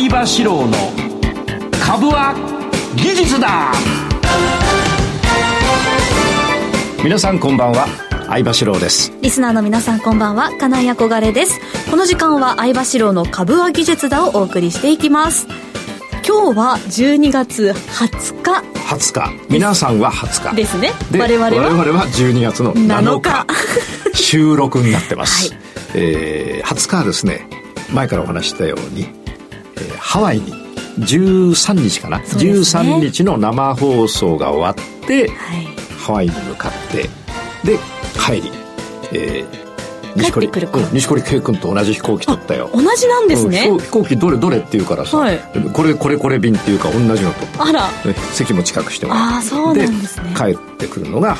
相場志郎の株は技術だ。皆さんこんばんは相場志郎です。リスナーの皆さんこんばんは金井憧れです。この時間は相場志郎の株は技術だをお送りしていきます。今日は12月20日。20日。皆さんは20日。ですね。で我々は我々は12月の7日。7収録になってます、はい。えー20日はですね前からお話ししたように、えーハワイに13日かな、ね。13日の生放送が終わってはい。ハワイに向かってで帰り、えー西堀帰ってくる頃うん西堀圭君と同じ飛行機取ったよ。同じなんですね。うん飛行機どれどれって言うからさ、はい。これこれこれ便っていうか同じの取ったあら。ね席も近くしても。らってあですね。帰ってくるのが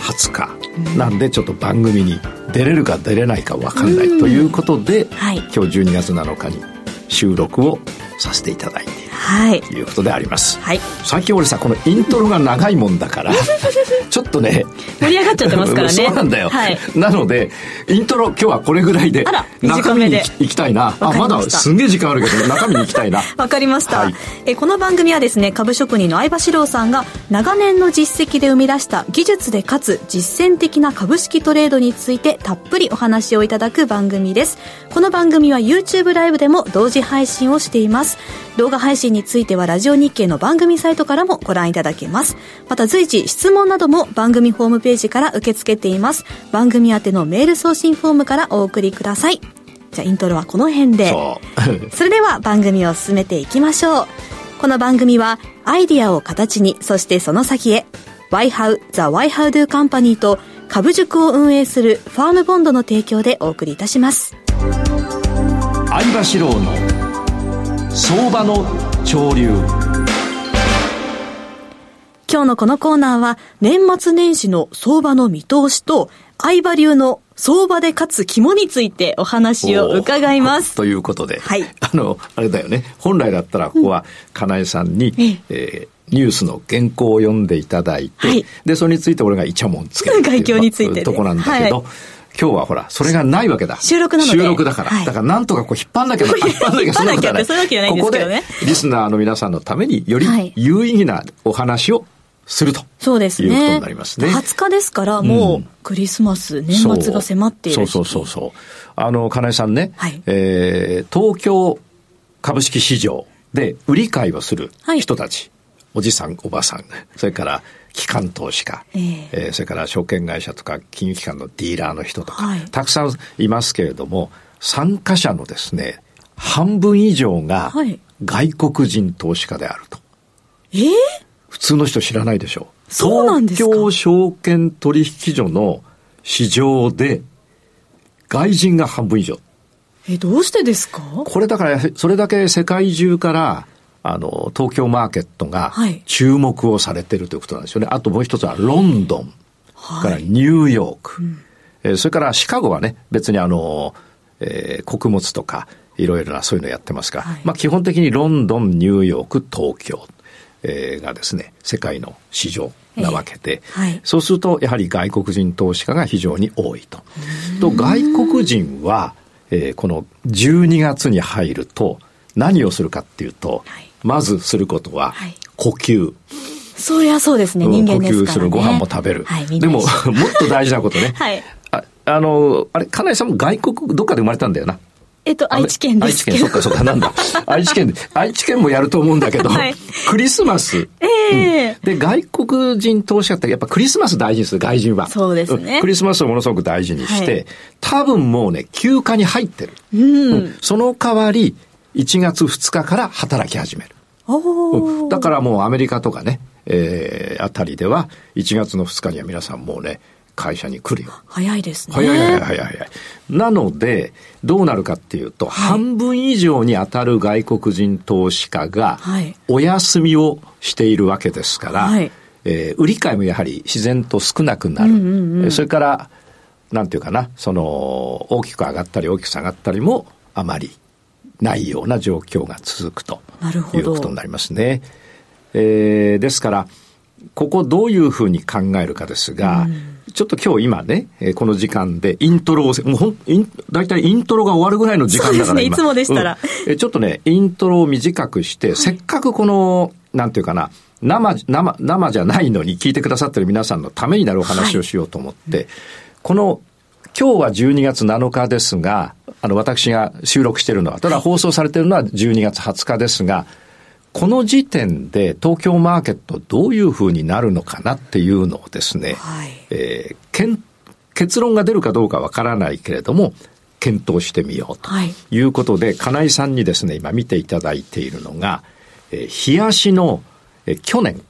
20日、なんでちょっと番組に出れるか出れないか分かんないということで、はい。今日12月7日に収録をさせていただいはい。ということであります、はい。最近俺さこのイントロが長いもんだから ちょっとね盛り上がっちゃってますからね。そうなんだよ、はい。なのでイントロ今日はこれぐらいであら中身に短めで行きたいな。あまだすんげえ時間あるけど中身に行きたいな。わかりました、はい。えこの番組はですね株職人の相場志郎さんが長年の実績で生み出した技術でかつ実践的な株式トレードについてたっぷりお話をいただく番組です。この番組は YouTube ライブでも同時配信をしています。動画配信についてはラジオ日経の番組サイトからもご覧いただけますまた随時質問なども番組ホームページから受け付けています番組宛てのメール送信フォームからお送りくださいじゃあイントロはこの辺で それでは番組を進めていきましょう。この番組はアイディアを形に、そしてその先へ。YHOW The YHOWDO Company と株塾を運営するファームボンドの提供でお送りいたします。相場志郎の相場の潮流。今日のこのコーナーは年末年始の相場の見通しと相場流の相場で勝つ肝についてお話を伺います。ということで、はい。あのあれだよね。本来だったらここは金井さんに、えーニュースの原稿を読んでいただいて、はい。でそれについて俺がイチャモンつけるっていう概況についてね。とこなんだけど、はい今日はほらそれがないわけだ。収録なので。収録だから、はい。だからなんとかこう引っ張んなきゃ 引っ張んなきゃそんなことはない引っ張んなきゃってそういうわけじゃないんですけどね。ここでリスナーの皆さんのためによりはい。有意義なお話をすると。そうですね。いうことになりますね。20日ですからもうクリスマス、年末が迫っている時期そうそうそうそう。あの金井さんね、はい。えー東京株式市場で売り買いをするはい。人たち、おじさんおばさん。それから機関投資家、ええ。えーそれから証券会社とか金融機関のディーラーの人とか、はい。たくさんいますけれども参加者のですね半分以上がはい。外国人投資家であると。えー普通の人知らないでしょそうなんですか？東京証券取引所の市場で外人が半分以上。え、どうしてですか？これだからそれだけ世界中からあの東京マーケットがはい。注目をされてるということなんですよね、あともう一つはロンドン、はい。からニューヨーク、えーそれからシカゴはね別にあの、えー穀物とかいろいろなそういうのやってますが、はい。まあ基本的にロンドンニューヨーク東京、えーがですね世界の市場なわけで、ええはい。そうするとやはり外国人投資家が非常に多いと。と外国人は、えーこの12月に入ると何をするかっていうと、はいまずすることははい呼吸。そりゃそうですね、うん人間ですから、ね。呼吸するご飯も食べる。はい、でも、もっと大事なことね。はいああの、あれ、金井さんも外国、どっかで生まれたんだよな。えっと、愛知県ですけど。愛知県、そっかそっか、なんだ。愛知県で、愛知県もやると思うんだけど、はいクリスマス。ええで、外国人投資家ってやっぱクリスマス大事にする、外人は。そうですねんクリスマスをものすごく大事にして、はい多分もうね、休暇に入ってる。うん。うんその代わり、1月2日から働き始める。だからもうアメリカとかね、えーあたりでは、1月の2日には皆さんもうね、会社に来るよ。早いですね。早い早い早い早い。なので、どうなるかっていうと、半分以上に当たる外国人投資家がはい、お休みをしているわけですから、はいえー売り買いもやはり自然と少なくなる。うんうんうんそれから、なんていうかな、その、大きく上がったり大きく下がったりもあまりないような状況が続くとなるほど。いうことになりますね。えーですから、ここどういうふうに考えるかですが、ちょっと今日今ね、えー、この時間でイントロを、もうほん、イン、大体イントロが終わるぐらいの時間だからね、いつもでしたら、うん、えちょっとね、イントロを短くして、はい、せっかくこの、なんていうかな、生、生、生じゃないのに聞いてくださってる皆さんのためになるお話をしようと思って、はい、この、今日は12月7日ですが、あの、私が収録しているのは、ただ放送されているのは12月20日ですが、この時点で東京マーケットどういうふうになるのかなっていうのをですね、はい、えー、結論が出るかどうかわからないけれども、検討してみようとい。うことで、はい、金井さんにですね、今見ていただいているのが、えー、冷やしの、えー、去年、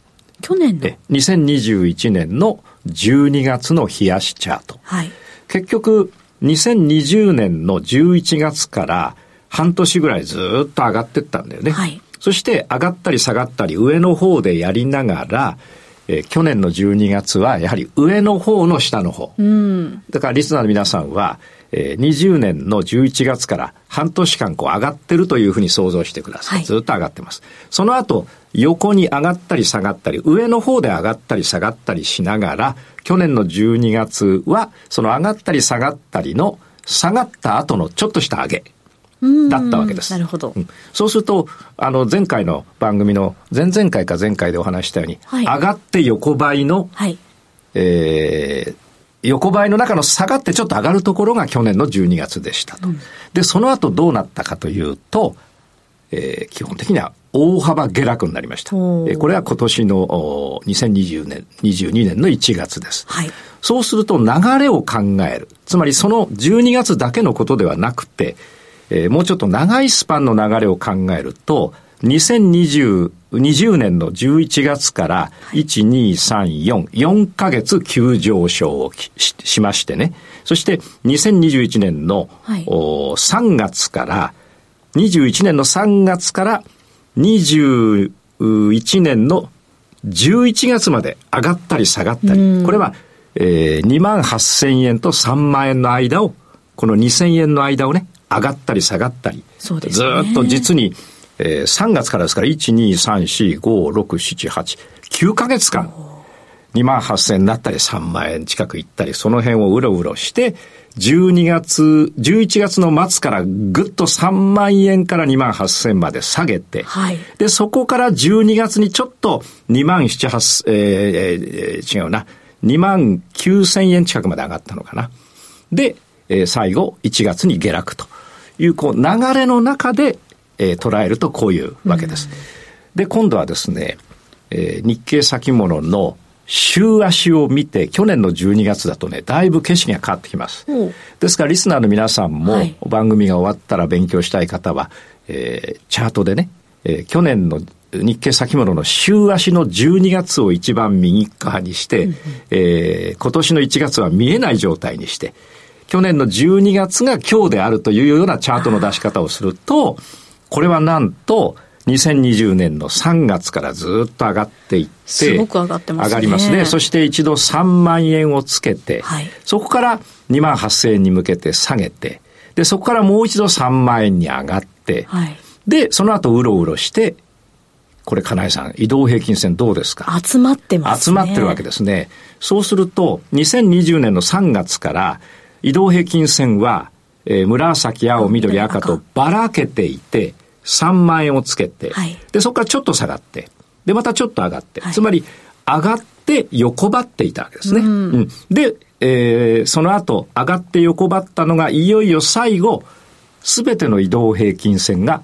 去年の？2021年の12月の冷やしチャート。はい、結局、2020年の11月から半年ぐらいずっと上がってったんだよね。はい、そして上がったり下がったり上の方でやりながら、えー、去年の12月はやはり上の方の下の方。うん、だからリスナーの皆さんは、えー、20年の11月から半年間こう上がってるというふうに想像してください。はい、ずっと上がってます。その後、横に上がったり下がったり、上の方で上がったり下がったりしながら、去年の12月は、その上がったり下がったりの下がった後のちょっとした上げ。だったわけです。なるほど、うん。そうすると、あの、前回の番組の、前々回か前回でお話したように、はい、上がって横ばいの、はい、えー、横ばいの中の下がってちょっと上がるところが去年の12月でしたと。うん、で、その後どうなったかというと、えー、基本的には大幅下落になりました。えー、これは今年の2020年、22年の1月です。はい、そうすると流れを考える。つまりその12月だけのことではなくて、えー、もうちょっと長いスパンの流れを考えると、2020 20年の11月から1、2、3、4、4ヶ月急上昇をししましてね。そして2021年の、はい、3月から、21年の3月から21年の11月まで上がったり下がったり。これは、えー、2万8000円と3万円の間を、この2000円の間をね、上がったり下がったり。そうですね。ずっと実に、えー、3月からですから、1、2、3、4、5、6、7、8、9ヶ月間、2万8000円になったり、3万円近く行ったり、その辺をうろうろして、12月、11月の末からぐっと3万円から2万8000まで下げて、はい、で、そこから12月にちょっと2万7、8、えー、えー、違うな、2万9000円近くまで上がったのかな。で、えー、最後、1月に下落という、こう、流れの中で、えー、捉えるとこういうわけです。で、今度はですね、えー、日経先物の週足を見て、去年の12月だとね、だいぶ景色が変わってきます。ですから、リスナーの皆さんも、番組が終わったら勉強したい方は、えー、チャートでね、えー、去年の日経先物の週足の12月を一番右側にして、うんうん、えー、今年の1月は見えない状態にして、去年の12月が今日であるというようなチャートの出し方をすると、これはなんと、2020年の3月からずっと上がっていって、すごく上がってますね。上がりますね。そして一度3万円をつけて、はい、そこから2万8000円に向けて下げて、で、そこからもう一度3万円に上がって、はい、で、その後うろうろして、これ、金井さん、移動平均線どうですか？集まってますね。集まってるわけですね。そうすると、2020年の3月から移動平均線はえー、紫、青、緑、赤とばらけていて、3万円をつけて、はい、で、そこからちょっと下がって、で、またちょっと上がって、はい、つまり、上がって横ばっていたわけですね。うん、うん、で、えー、その後、上がって横ばったのが、いよいよ最後、すべての移動平均線が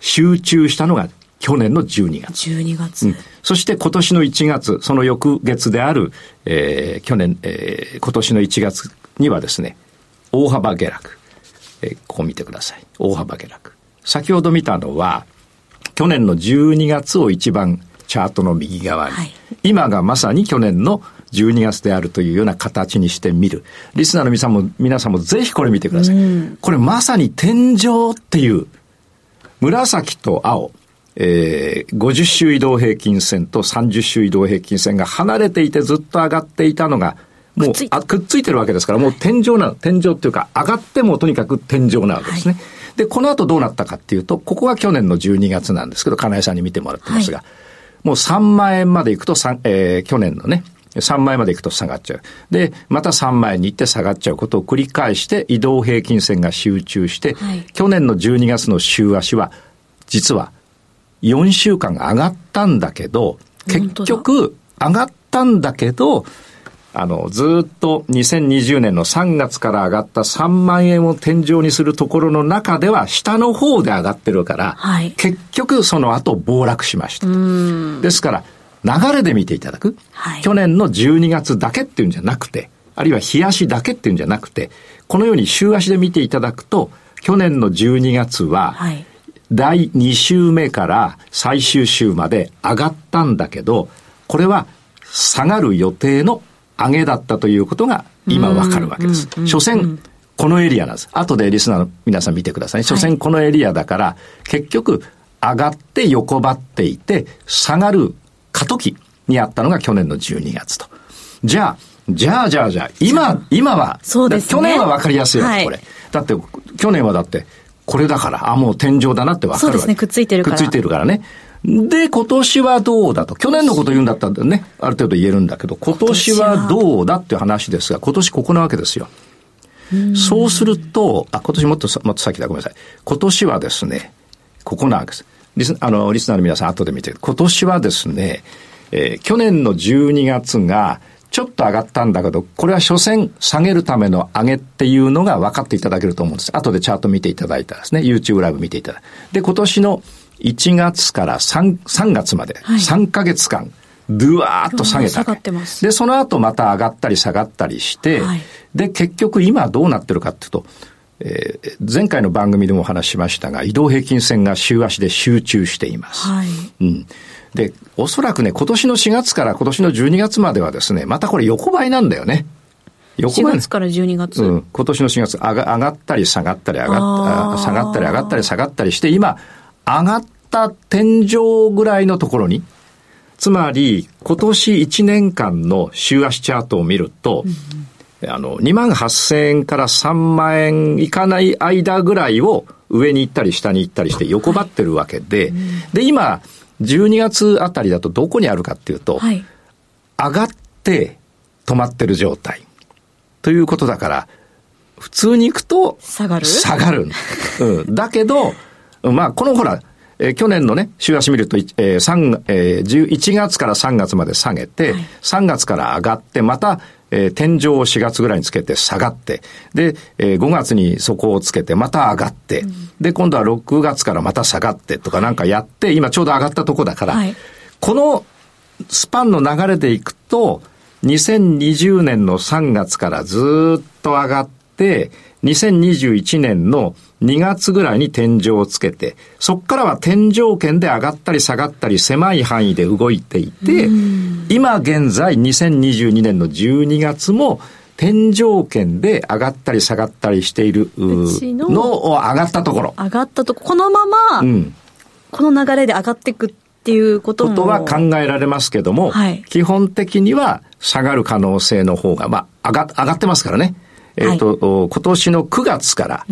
集中したのが去年の12月。12月。うん、そして今年の1月、その翌月である、えー、去年、えー、今年の1月にはですね、大幅下落。えここ見てください。大幅下落。先ほど見たのは、去年の12月を一番チャートの右側に、はい、今がまさに去年の12月であるというような形にしてみる。リスナーの皆さんも、皆さんもぜひこれ見てください。これまさに天井っていう、紫と青、えー、50周移動平均線と30周移動平均線が離れていてずっと上がっていたのが、もうあくっついてるわけですから、もう天井な、天井っていうか、上がってもとにかく天井なわけですね。はい、で、この後どうなったかっていうと、ここが去年の12月なんですけど、金井さんに見てもらってますが、はい、もう3万円まで行くと、えー、去年のね、3万円まで行くと下がっちゃう。で、また3万円に行って下がっちゃうことを繰り返して移動平均線が集中して、はい、去年の12月の週足は、実は4週間上がったんだけど、結局上がったんだけど、あの、ずっと2020年の3月から上がった3万円を天井にするところの中では下の方で上がってるから、はい、結局その後暴落しました。ですから、流れで見ていただく、はい、去年の12月だけっていうんじゃなくて、あるいは日足だけっていうんじゃなくて、このように週足で見ていただくと、去年の12月は、第2週目から最終週まで上がったんだけど、これは下がる予定の上げだったということが今わかるわけです。所詮、このエリアなんです。後でリスナーの皆さん見てくださいね。所詮このエリアだから、結局、上がって横ばっていて、下がる過渡期にあったのが去年の12月と。じゃあ、じゃあじゃあじゃあ、今、今は、そうです、ね、去年はわかりやすいわけ、はい、これ。だって、去年はだって、これだから、あ、もう天井だなってわかるわけ。そうですね、くっついてるから。くっついてるからね。で、今年はどうだと。去年のこと言うんだったらね、ある程度言えるんだけど、今年はどうだっていう話ですが、今年ここなわけですよ。そうすると、あ、今年もっと、もっと先だ、ごめんなさい。今年はですね、ここなわけです。リスあのリスナーの皆さん後で見て、今年はですね、えー、去年の12月が、ちょっと上がったんだけど、これは所詮下げるための上げっていうのが分かっていただけると思うんです。後でチャート見ていただいたらですね、YouTube ライブ見ていただいて。で、今年の1月から 3, 3月まで、3ヶ月間、ドゥワーッと下げた。で、その後また上がったり下がったりして、はい、で、結局今どうなってるかっていうと、えー、前回の番組でもお話ししましたが、移動平均線が週足で集中しています。はい、うん。で、おそらくね、今年の4月から今年の12月まではですね、またこれ横ばいなんだよね。横ばい。4月から12月。うん。今年の4月上が、上がったり下がったり上がった、下がったり上がったり下がったりして、今、上がった天井ぐらいのところに、つまり、今年1年間の週足チャートを見ると、うん、あの、2万8000円から3万円いかない間ぐらいを上に行ったり下に行ったりして横ばってるわけで、はいうん、で、今、12月あたりだとどこにあるかっていうと、はい、上がって止まってる状態。ということだから、普通に行くと、下がる？下がる。うん。だけど、まあ、このほら、えー、去年のね、週足見ると、えー3えー、1月から3月まで下げて、はい、3月から上がって、また、えー、天井を4月ぐらいにつけて下がって、で、えー、5月に底をつけてまた上がって、うん、で、今度は6月からまた下がってとかなんかやって、今ちょうど上がったとこだから、はい、このスパンの流れでいくと、2020年の3月からずっと上がって、2021年の2月ぐらいに天井をつけて、そこからは天井圏で上がったり下がったり狭い範囲で動いていて、今現在2022年の12月も天井圏で上がったり下がったりしているのを上がったところ。上がったところ。このまま、うん、この流れで上がっていくっていうことも。ことは考えられますけども、はい、基本的には下がる可能性の方が、まあ、上が、上がってますからね。えっ、ー、と、はい、今年の9月から、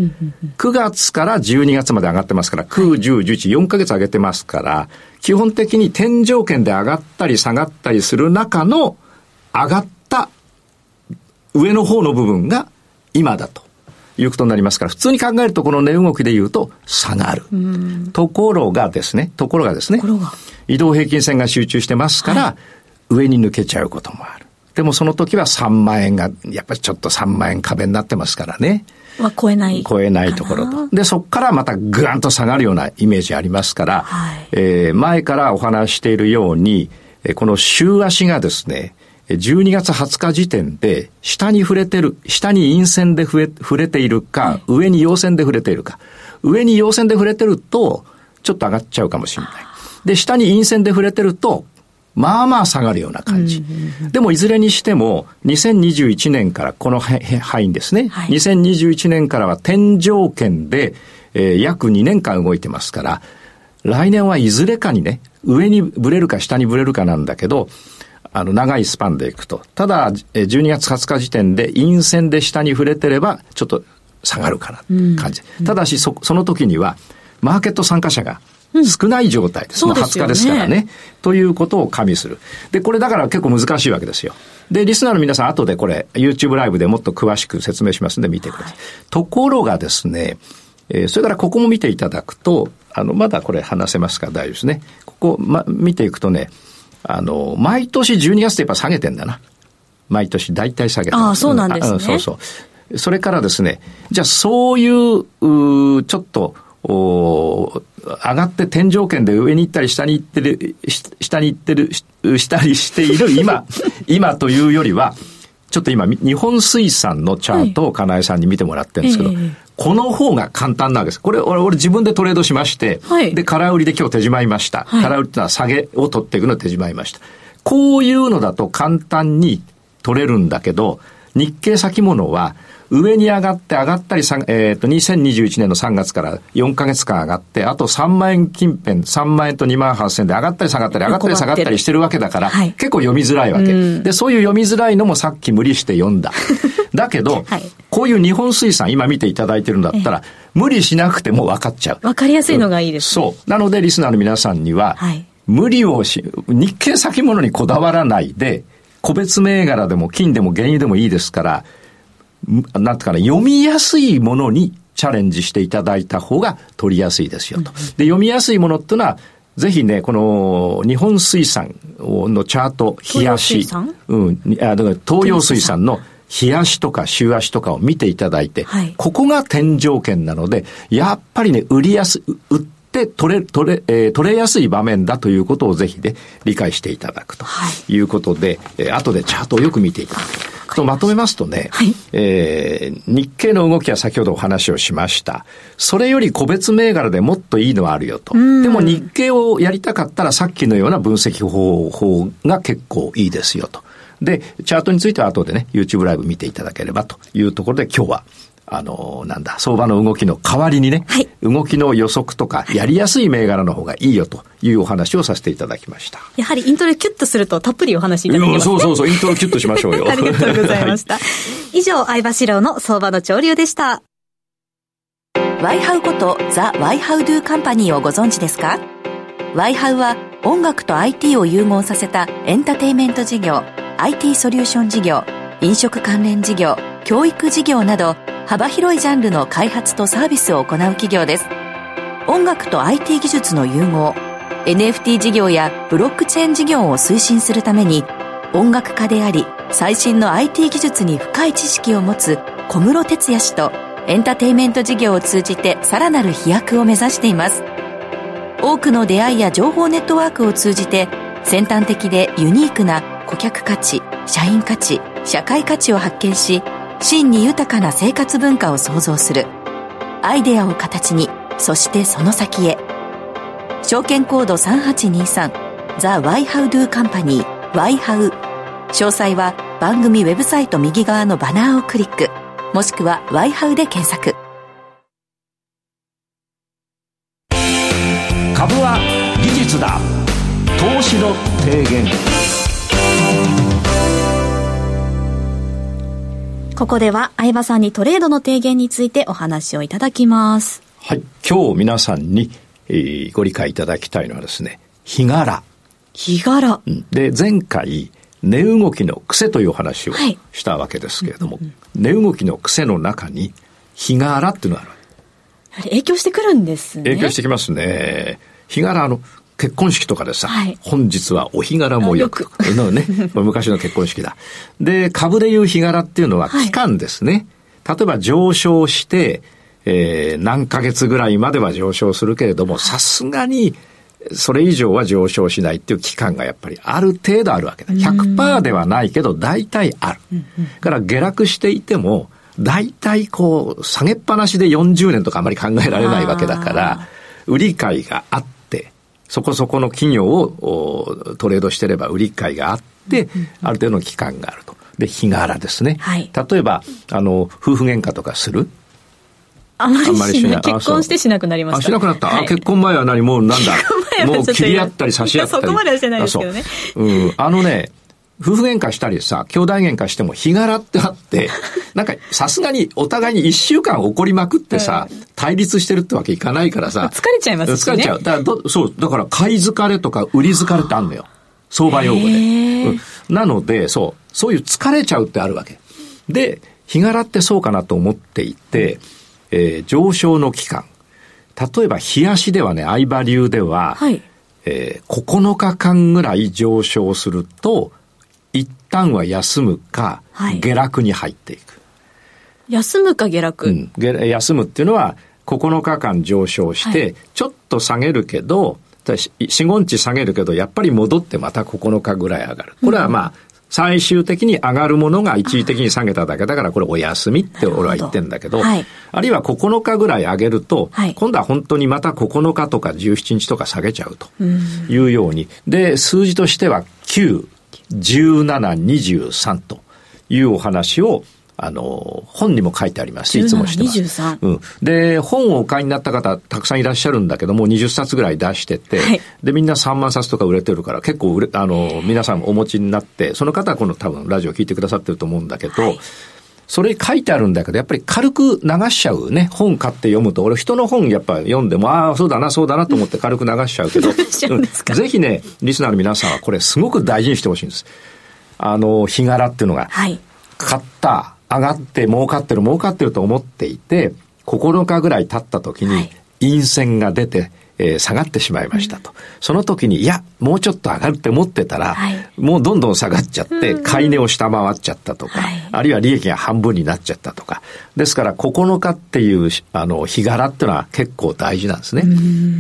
9月から12月まで上がってますから、9、10、11、4ヶ月上げてますから、基本的に天井圏で上がったり下がったりする中の上がった上の方の部分が今だと。いうことになりますから、普通に考えるとこの値動きで言うと下がる。ところがですね、ところがですね、移動平均線が集中してますから、はい、上に抜けちゃうこともある。でもその時は3万円が、やっぱりちょっと3万円壁になってますからね。は超えない。超えないところと。で、そこからまたぐーんと下がるようなイメージありますから、はい、えー、前からお話しているように、この週足がですね、12月20日時点で、下に触れてる、下に陰線で触れ触れているか、はい、上に陽線で触れているか。上に陽線で触れてると、ちょっと上がっちゃうかもしれない。で、下に陰線で触れてると、まあまあ下がるような感じ。でもいずれにしても、2021年からこの範囲ですね。はい、2021年からは天井圏で、えー、約2年間動いてますから、来年はいずれかにね、上にぶれるか下にぶれるかなんだけど、あの、長いスパンでいくと。ただ、12月20日時点で陰線で下に触れてれば、ちょっと下がるかな感じ。ただし、そ、その時には、マーケット参加者が少ない状態です。うん、20日ですからね。ということを加味する。で、これだから結構難しいわけですよ。で、リスナーの皆さん後でこれ YouTube ライブでもっと詳しく説明しますんで見てください。はい、ところがですね、えー、それからここも見ていただくと、あの、まだこれ話せますか？大丈夫ですね。ここ、ま、見ていくとね、あの、毎年12月ってやっぱ下げてんだな。毎年大体下げて。ああ、そうなんですね。そうそう。それからですね、じゃあそういう、うちょっと、お上がって天井圏で上に行ったり下に行ってる、下に行ってる、したりしている 今、今というよりは、ちょっと今、日本水産のチャートを金井さんに見てもらってるんですけど、はい、この方が簡単なわけです。これ、俺、俺自分でトレードしまして、はい、で、空売りで今日手締まいました。空売りってのは下げを取っていくの手締まいました。こういうのだと簡単に取れるんだけど、日経先物は、上に上がって上がったり、えっ、ー、と、2021年の3月から4ヶ月間上がって、あと3万円近辺、3万円と2万8000円で上がったり下がったり、上がったり下がったりしてるわけだから、はい、結構読みづらいわけ。で、そういう読みづらいのもさっき無理して読んだ。だけど、はい、こういう日本水産、今見ていただいてるんだったら、無理しなくても分かっちゃう。分かりやすいのがいいです、ね、そう。なので、リスナーの皆さんには、はい、無理をし、日経先物にこだわらないで、個別銘柄でも金でも原油でもいいですから、なんていうかな、読みやすいものにチャレンジしていただいた方が取りやすいですよと。で、読みやすいものっていうのは、ぜひね、この日本水産のチャート、冷やし、うん、あだから東洋水産の冷やしとか週足とかを見ていただいて、はい、ここが天井圏なので、やっぱりね、売りやす、売って取れ、取れ、えー、取れやすい場面だということをぜひね、理解していただくということで、はい、えー、後でチャートをよく見ていただく。とまとめますとね、はい、えー、日経の動きは先ほどお話をしました。それより個別銘柄でもっといいのはあるよと。でも日経をやりたかったらさっきのような分析方法が結構いいですよと。で、チャートについては後でね、YouTube ライブ見ていただければというところで今日はあの、なんだ、相場の動きの代わりにね、はい、動きの予測とか、やりやすい銘柄の方がいいよというお話をさせていただきました。やはりイントロキュッとするとたっぷりお話いただきます、ね、そうそうそう、イントロキュッとしましょうよ。ありがとうございました。以上、相場志郎の相場の潮流でした。ワイハウことザ・ワイハウドゥカンパニーをご存知ですか？ワイハウは音楽と IT を融合させたエンターテイメント事業、IT ソリューション事業、飲食関連事業、教育事業など幅広いジャンルの開発とサービスを行う企業です。音楽と IT 技術の融合 NFT 事業やブロックチェーン事業を推進するために音楽家であり最新の IT 技術に深い知識を持つ小室哲哉氏とエンターテインメント事業を通じてさらなる飛躍を目指しています。多くの出会いや情報ネットワークを通じて先端的でユニークな顧客価値社員価値社会価値を発見し真に豊かな生活文化を創造する。アイデアを形にそしてその先へ。証券コード3823ザ・ワイハウドゥカンパニーワイハウ。詳細は番組ウェブサイト右側のバナーをクリック。もしくはワイハウで検索。ここでは相葉さんにトレードの提言についてお話をいただきます。はい。今日皆さんに、えー、ご理解いただきたいのはですね、日柄。日柄。で、前回、値動きの癖という話をしたわけですけれども、はい、値動きの癖の中に、日柄っていうのがある。やはり影響してくるんですね。影響してきますね。日柄、あの、結婚式とかでさ、はい、本日はお日柄もよく。のね、昔の結婚式だ。で、株でいう日柄っていうのは期間ですね。はい、例えば上昇して、えー、何ヶ月ぐらいまでは上昇するけれども、さすがに、それ以上は上昇しないっていう期間がやっぱりある程度あるわけだ。100%ではないけど、大体ある。から下落していても、大体こう、下げっぱなしで40年とかあまり考えられないわけだから、売り買いがあって、そこそこの企業をトレードしてれば売り買いがあって、ある程度の期間があると。で、日柄ですね。はい、例えば、あの、夫婦喧嘩とかする？あまりしない。結婚してしなくなりました。あ、しなくなった？はい、あ、結婚前は何？もうなんだ？もう切り合ったり差し合ったり。そこまではしてないですけどね。うん。あのね、夫婦喧嘩したりさ、兄弟喧嘩しても日柄ってあって、なんかさすがにお互いに一週間怒りまくってさ、対立してるってわけいかないからさ。疲れちゃいますね。疲れちゃう。だからど、そう、だから買い疲れとか売り疲れってあるのよ。相場用語で、うん。なので、そう、そういう疲れちゃうってあるわけ。で、日柄ってそうかなと思っていて、えー、上昇の期間。例えば、冷やしではね、相場流では、はい、えー、9日間ぐらい上昇すると、一旦は休むか、はい、下落に入っていく。休むか下落、うん、休むっていうのは、9日間上昇して、ちょっと下げるけど、4、5日下げるけど、やっぱり戻ってまた9日ぐらい上がる。これはまあ、最終的に上がるものが一時的に下げただけ。だから、これお休みって俺は言ってんだけど、はい、あるいは9日ぐらい上げると、はい、今度は本当にまた9日とか17日とか下げちゃうというように、で、数字としては9、17、23というお話をあの、本にも書いてありますいつもしてます。うん。で、本をお買いになった方たくさんいらっしゃるんだけども、20冊ぐらい出してて、はい、で、みんな3万冊とか売れてるから、結構売れ、あの、皆さんお持ちになって、その方はこの多分ラジオ聞いてくださってると思うんだけど、はいそれ書いてあるんだけど、やっぱり軽く流しちゃうね。本買って読むと、俺人の本やっぱ読んでも、ああ、そうだな、そうだなと思って軽く流しちゃうけど、ぜひね、リスナーの皆さんはこれすごく大事にしてほしいんです。あの、日柄っていうのが、はい、買った、上がって儲かってる儲かってると思っていて、9日ぐらい経った時に、陰線が出て、えー、下がってしまいましたと、うん、その時に、いや、もうちょっと上がるって思ってたら、はい、もうどんどん下がっちゃって、買い値を下回っちゃったとか、はい、あるいは利益が半分になっちゃったとか。ですから、9日っていう、あの、日柄っていうのは結構大事なんですね。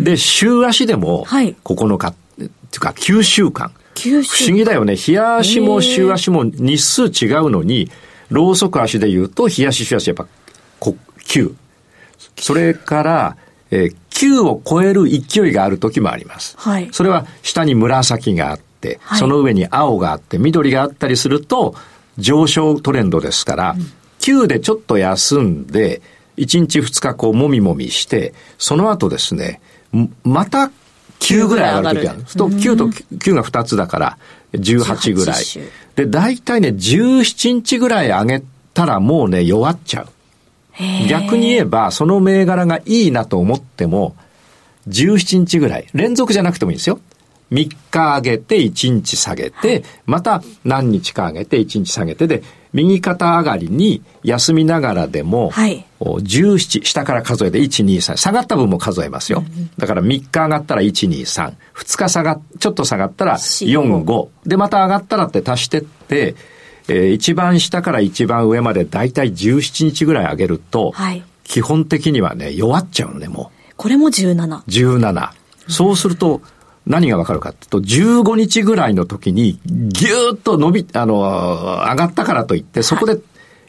で、週足でも、9日、っていうか、9週間。不思議だよね。日足も週足も日数違うのに、ローソク足で言うと、冷やし冷やしやっぱ、9。それから、えー、9を超える勢いがある時もあります。はい。それは下に紫があって、はい、その上に青があって、緑があったりすると、上昇トレンドですから、うん、9でちょっと休んで、1日2日こうもみもみして、その後ですね、また9ぐらい上がる時ある。と9と9が2つだから、18ぐらい。で、大体ね、17日ぐらい上げたらもうね、弱っちゃう。逆に言えば、その銘柄がいいなと思っても、17日ぐらい、連続じゃなくてもいいんですよ。3日上げて1日下げて、また何日か上げて1日下げてで、右肩上がりに休みながらでも、はい、17、下から数えて1、2、3、下がった分も数えますよ。だから3日上がったら1、2、3、2日下が、ちょっと下がったら4、5。で、また上がったらって足してって、えー、一番下から一番上までだいたい17日ぐらい上げると、はい、基本的にはね、弱っちゃうのね、もう。これも17。17。そうすると、何がわかるかっていうと、15日ぐらいの時に、ぎゅーっと伸び、あの、上がったからといって、そこで、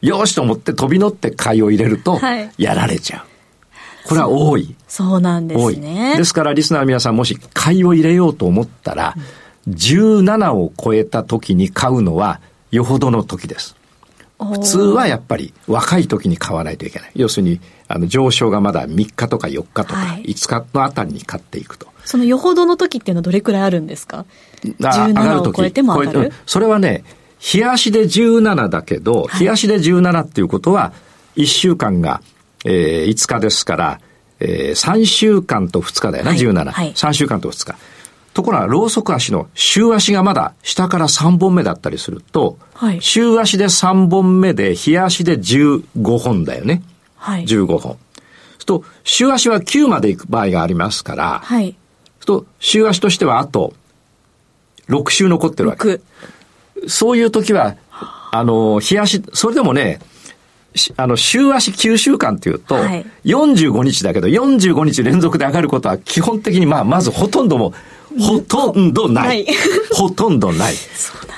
よしと思って飛び乗って買いを入れると、やられちゃう。はい、これは多い。そうなんですね。ですから、リスナーの皆さん、もし買いを入れようと思ったら、17を超えた時に買うのは、よほどの時です。普通はやっぱり若い時に買わないといけない。要するに、あの、上昇がまだ3日とか4日とか5日のあたりに買っていくと。そのよほどの時っていうのはどれくらいあるんですか ?17 を超えても上がるそれはね、日足で17だけど、はい、日足で17っていうことは、1週間が、えー、5日ですから、えー、3週間と2日だよな、はい、17、はい。3週間と2日。ところが、ローソク足の週足がまだ下から3本目だったりすると、はい、週足で3本目で、日足で15本だよね。はい、15本。と、週足は9まで行く場合がありますから、はい。と、週足としてはあと、6週残ってるわけ。そういう時は、あの、日足、それでもね、あの、週足9週間っていうと、はい、45日だけど、45日連続で上がることは基本的に、まあ、まずほとんども、ほとんどない。ほとんどない。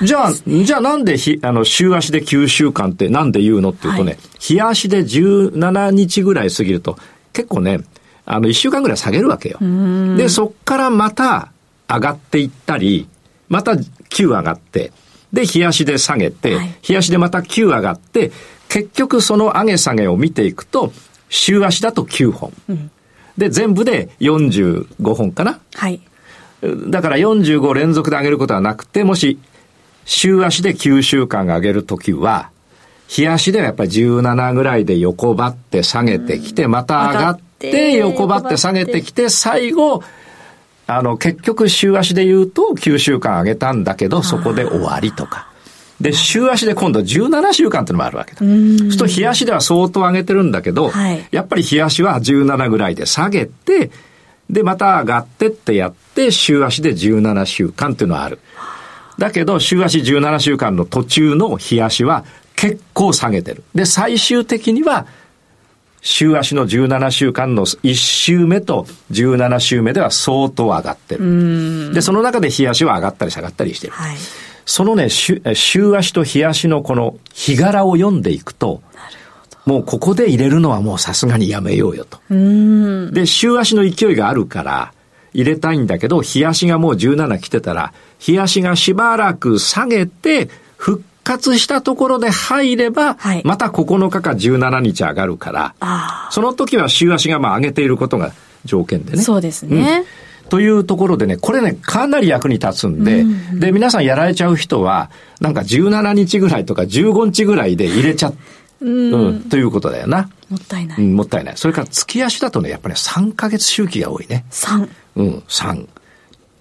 じゃあ、じゃあなんでひ、あの、週足で9週間ってなんで言うのっていうとね、はい、日足で17日ぐらい過ぎると、結構ね、あの、1週間ぐらい下げるわけよ。で、そっからまた上がっていったり、また9上がって、で、日足で下げて、はい、日足でまた9上がって、結局その上げ下げを見ていくと、週足だと9本。うん、で、全部で45本かな。はい。だから45連続で上げることはなくて、もし、週足で9週間上げるときは、日足ではやっぱり17ぐらいで横ばって下げてきて、また上がって、横ばって下げてきて、最後、あの、結局週足で言うと9週間上げたんだけど、そこで終わりとか。で、週足で今度17週間っていうのもあるわけだ。そうすると日足では相当上げてるんだけど、はい、やっぱり日足は17ぐらいで下げて、で、また上がってってやって、週足で17週間っていうのはある。だけど、週足17週間の途中の日足は結構下げてる。で、最終的には、週足の17週間の1週目と17週目では相当上がってる。で、その中で日足は上がったり下がったりしてる。はい、そのね、週足と日足のこの日柄を読んでいくと、もうここで入れるのはもうさすがにやめようよと。で、週足の勢いがあるから、入れたいんだけど、日足がもう17来てたら、日足がしばらく下げて、復活したところで入れば、はい、また9日か17日上がるから、その時は週足がまあ上げていることが条件でね。そうですね。うん、というところでね、これね、かなり役に立つんで、うんうん、で、皆さんやられちゃう人は、なんか17日ぐらいとか15日ぐらいで入れちゃって、うん、うん、ということだよな。もったいない。うん、もったいない。それから月足だとね、やっぱり3ヶ月周期が多いね。3。うん、3。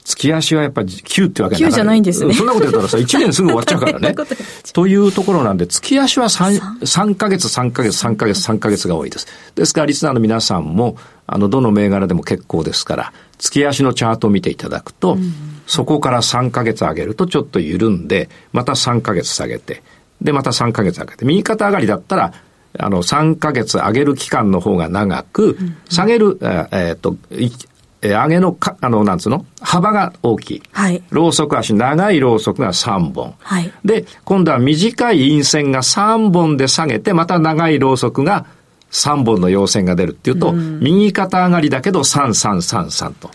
月足はやっぱり9ってわけ9じゃないんですね。そんなこと言ったらさ、1年すぐ終わっちゃうからね。というところなんで、月足は 3, 3ヶ月、3ヶ月、3ヶ月、3ヶ月が多いです。ですから、リスナーの皆さんも、あの、どの銘柄でも結構ですから、月足のチャートを見ていただくと、うん、そこから3ヶ月上げるとちょっと緩んで、また3ヶ月下げて、で、また3ヶ月上げて、右肩上がりだったら、あの、3ヶ月上げる期間の方が長く、下げる、えっ、と、えー、上げのか、あの、なんつうの？幅が大きい。はい。ローソク足、長いローソクが3本。はい。で、今度は短い陰線が3本で下げて、また長いローソクが3本の陽線が出るっていうと、うん、右肩上がりだけど3333と。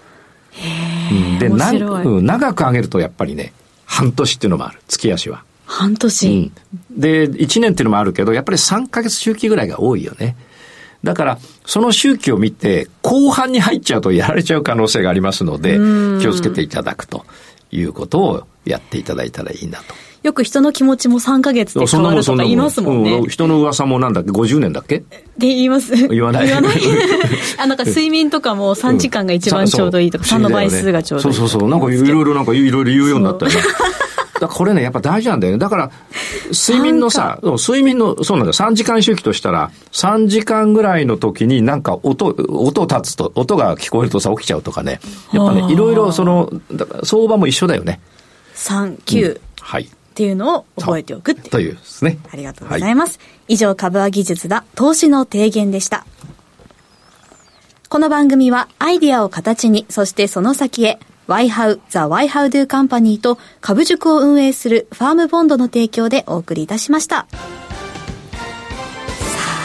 へえ。で、な、うん、長く上げるとやっぱりね、半年っていうのもある。月足は。半年、うん、で、1年っていうのもあるけど、やっぱり3ヶ月周期ぐらいが多いよね。だから、その周期を見て、後半に入っちゃうとやられちゃう可能性がありますので、気をつけていただくということをやっていただいたらいいなと。よく人の気持ちも3ヶ月で変わるとか言いますもんね。人の噂もなんだっけ ?50 年だっけ？って言います。言わない。言わない。あ、なんか睡眠とかも3時間が一番ちょうどいいとか、3の倍数がちょうどいい。そうそうそう。なんかいろいろなんかいろいろ言うようになったよね。だこれね、やっぱ大事なんだよね。だから、睡眠のさ、睡眠の、そうなんだよ。3時間周期としたら、3時間ぐらいの時になんか音、音立つと、音が聞こえるとさ、起きちゃうとかね。やっぱね、いろいろその、相場も一緒だよね。3、9。うん、はい。っていうのを覚えておくってというですね。ありがとうございます。はい、以上、株は技術だ、投資の提言でした。この番組はアイディアを形に、そしてその先へ、YHOW The YHOWDO Company と株塾を運営するファームボンドの提供でお送りいたしました。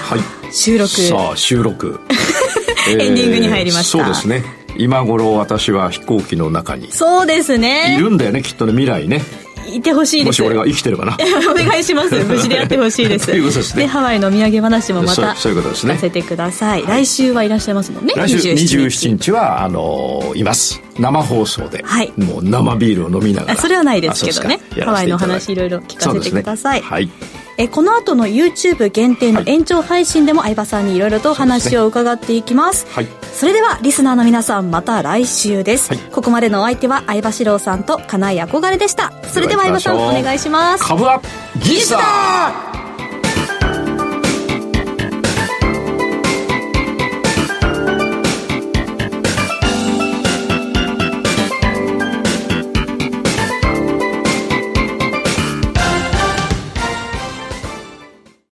はい、収録。さあ、収録。エンディングに入りました。そうですね。今頃私は飛行機の中に。そうですね。いるんだよね、きっとね、未来ね。いてほしいです。もし俺が生きてるかな。お願いします。無事でやってほしいです。ですね。でハワイの土産話もまたそういうことですね。聞かせてください、来週はいらっしゃいますもんね。来週27日。はあのいます。生放送で、はい、もう生ビールを飲みながら。それはないですけどね。ハワイの話いろいろ聞かせてください、ね、はいえこの後の YouTube 限定の延長配信でも相葉さんにいろいろと話を伺っていきます、ね、はい、それではリスナーの皆さんまた来週です、はい、ここまでのお相手は相葉志郎さんと金井憧れでした。それでは相葉さんお願いします。株は技術だ